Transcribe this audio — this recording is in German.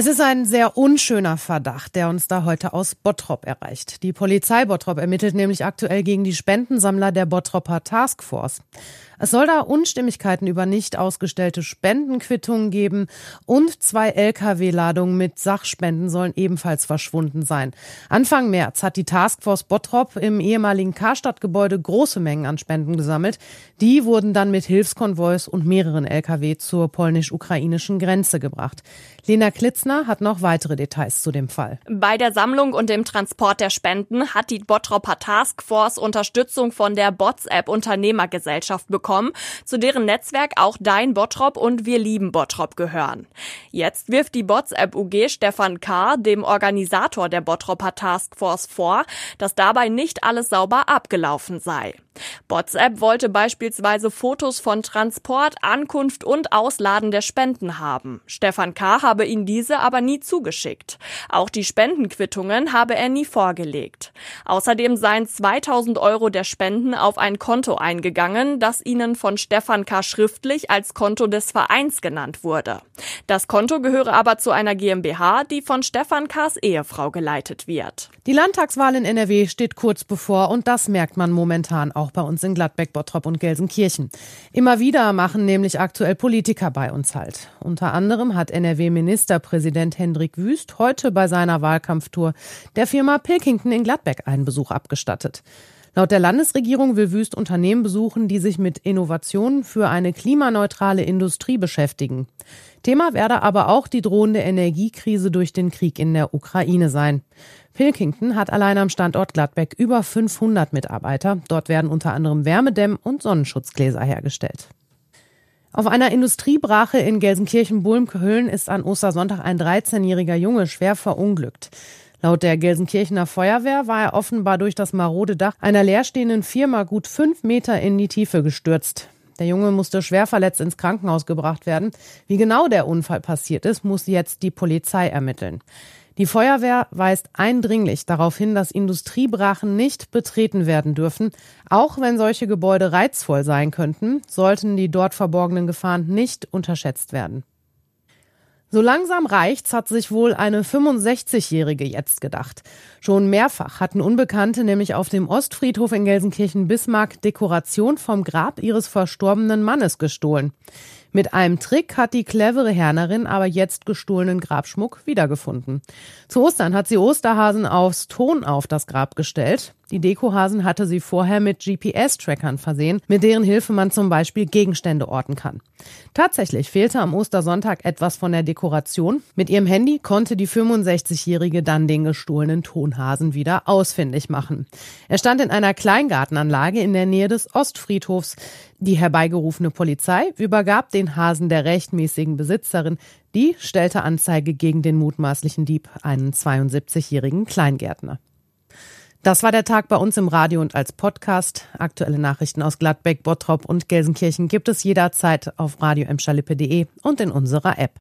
Es ist ein sehr unschöner Verdacht, der uns da heute aus Bottrop erreicht. Die Polizei Bottrop ermittelt nämlich aktuell gegen die Spendensammler der Bottropper Taskforce. Es soll da Unstimmigkeiten über nicht ausgestellte Spendenquittungen geben und zwei Lkw-Ladungen mit Sachspenden sollen ebenfalls verschwunden sein. Anfang März hat die Taskforce Bottrop im ehemaligen Karstadtgebäude große Mengen an Spenden gesammelt. Die wurden dann mit Hilfskonvois und mehreren Lkw zur polnisch-ukrainischen Grenze gebracht. Lena Klitzner hat noch weitere Details zu dem Fall. Bei der Sammlung und dem Transport der Spenden hat die Bottropper Taskforce Unterstützung von der Bots-App Unternehmergesellschaft bekommen zu deren Netzwerk auch Dein Bottrop und Wir lieben Bottrop gehören. Jetzt wirft die Bots-App UG Stefan K., dem Organisator der Bottropper Taskforce, vor, dass dabei nicht alles sauber abgelaufen sei. WhatsApp wollte beispielsweise Fotos von Transport, Ankunft und Ausladen der Spenden haben. Stefan K. habe ihn diese aber nie zugeschickt. Auch die Spendenquittungen habe er nie vorgelegt. Außerdem seien 2000 Euro der Spenden auf ein Konto eingegangen, das ihnen von Stefan K. schriftlich als Konto des Vereins genannt wurde. Das Konto gehöre aber zu einer GmbH, die von Stefan K.s Ehefrau geleitet wird. Die Landtagswahl in NRW steht kurz bevor und das merkt man momentan auch bei uns in Gladbeck, Bottrop und Gelsenkirchen. Immer wieder machen nämlich aktuell Politiker bei uns halt. Unter anderem hat NRW-Ministerpräsident Hendrik Wüst heute bei seiner Wahlkampftour der Firma Pilkington in Gladbeck einen Besuch abgestattet. Laut der Landesregierung will Wüst Unternehmen besuchen, die sich mit Innovationen für eine klimaneutrale Industrie beschäftigen. Thema werde aber auch die drohende Energiekrise durch den Krieg in der Ukraine sein. Pilkington hat allein am Standort Gladbeck über 500 Mitarbeiter. Dort werden unter anderem Wärmedämm- und Sonnenschutzgläser hergestellt. Auf einer Industriebrache in Gelsenkirchen-Bulmkehüllen ist an Ostersonntag ein 13-jähriger Junge schwer verunglückt. Laut der Gelsenkirchener Feuerwehr war er offenbar durch das marode Dach einer leerstehenden Firma gut fünf Meter in die Tiefe gestürzt. Der Junge musste schwer verletzt ins Krankenhaus gebracht werden. Wie genau der Unfall passiert ist, muss jetzt die Polizei ermitteln. Die Feuerwehr weist eindringlich darauf hin, dass Industriebrachen nicht betreten werden dürfen. Auch wenn solche Gebäude reizvoll sein könnten, sollten die dort verborgenen Gefahren nicht unterschätzt werden. So langsam reicht's, hat sich wohl eine 65-Jährige jetzt gedacht. Schon mehrfach hatten Unbekannte nämlich auf dem Ostfriedhof in Gelsenkirchen-Bismarck Dekoration vom Grab ihres verstorbenen Mannes gestohlen. Mit einem Trick hat die clevere Hernerin aber jetzt gestohlenen Grabschmuck wiedergefunden. Zu Ostern hat sie Osterhasen aufs Ton auf das Grab gestellt. Die Dekohasen hatte sie vorher mit GPS-Trackern versehen, mit deren Hilfe man zum Beispiel Gegenstände orten kann. Tatsächlich fehlte am Ostersonntag etwas von der Dekoration. Mit ihrem Handy konnte die 65-Jährige dann den gestohlenen Tonhasen wieder ausfindig machen. Er stand in einer Kleingartenanlage in der Nähe des Ostfriedhofs. Die herbeigerufene Polizei übergab den Hasen der rechtmäßigen Besitzerin. Die stellte Anzeige gegen den mutmaßlichen Dieb, einen 72-jährigen Kleingärtner. Das war der Tag bei uns im Radio und als Podcast. Aktuelle Nachrichten aus Gladbeck, Bottrop und Gelsenkirchen gibt es jederzeit auf radio und in unserer App.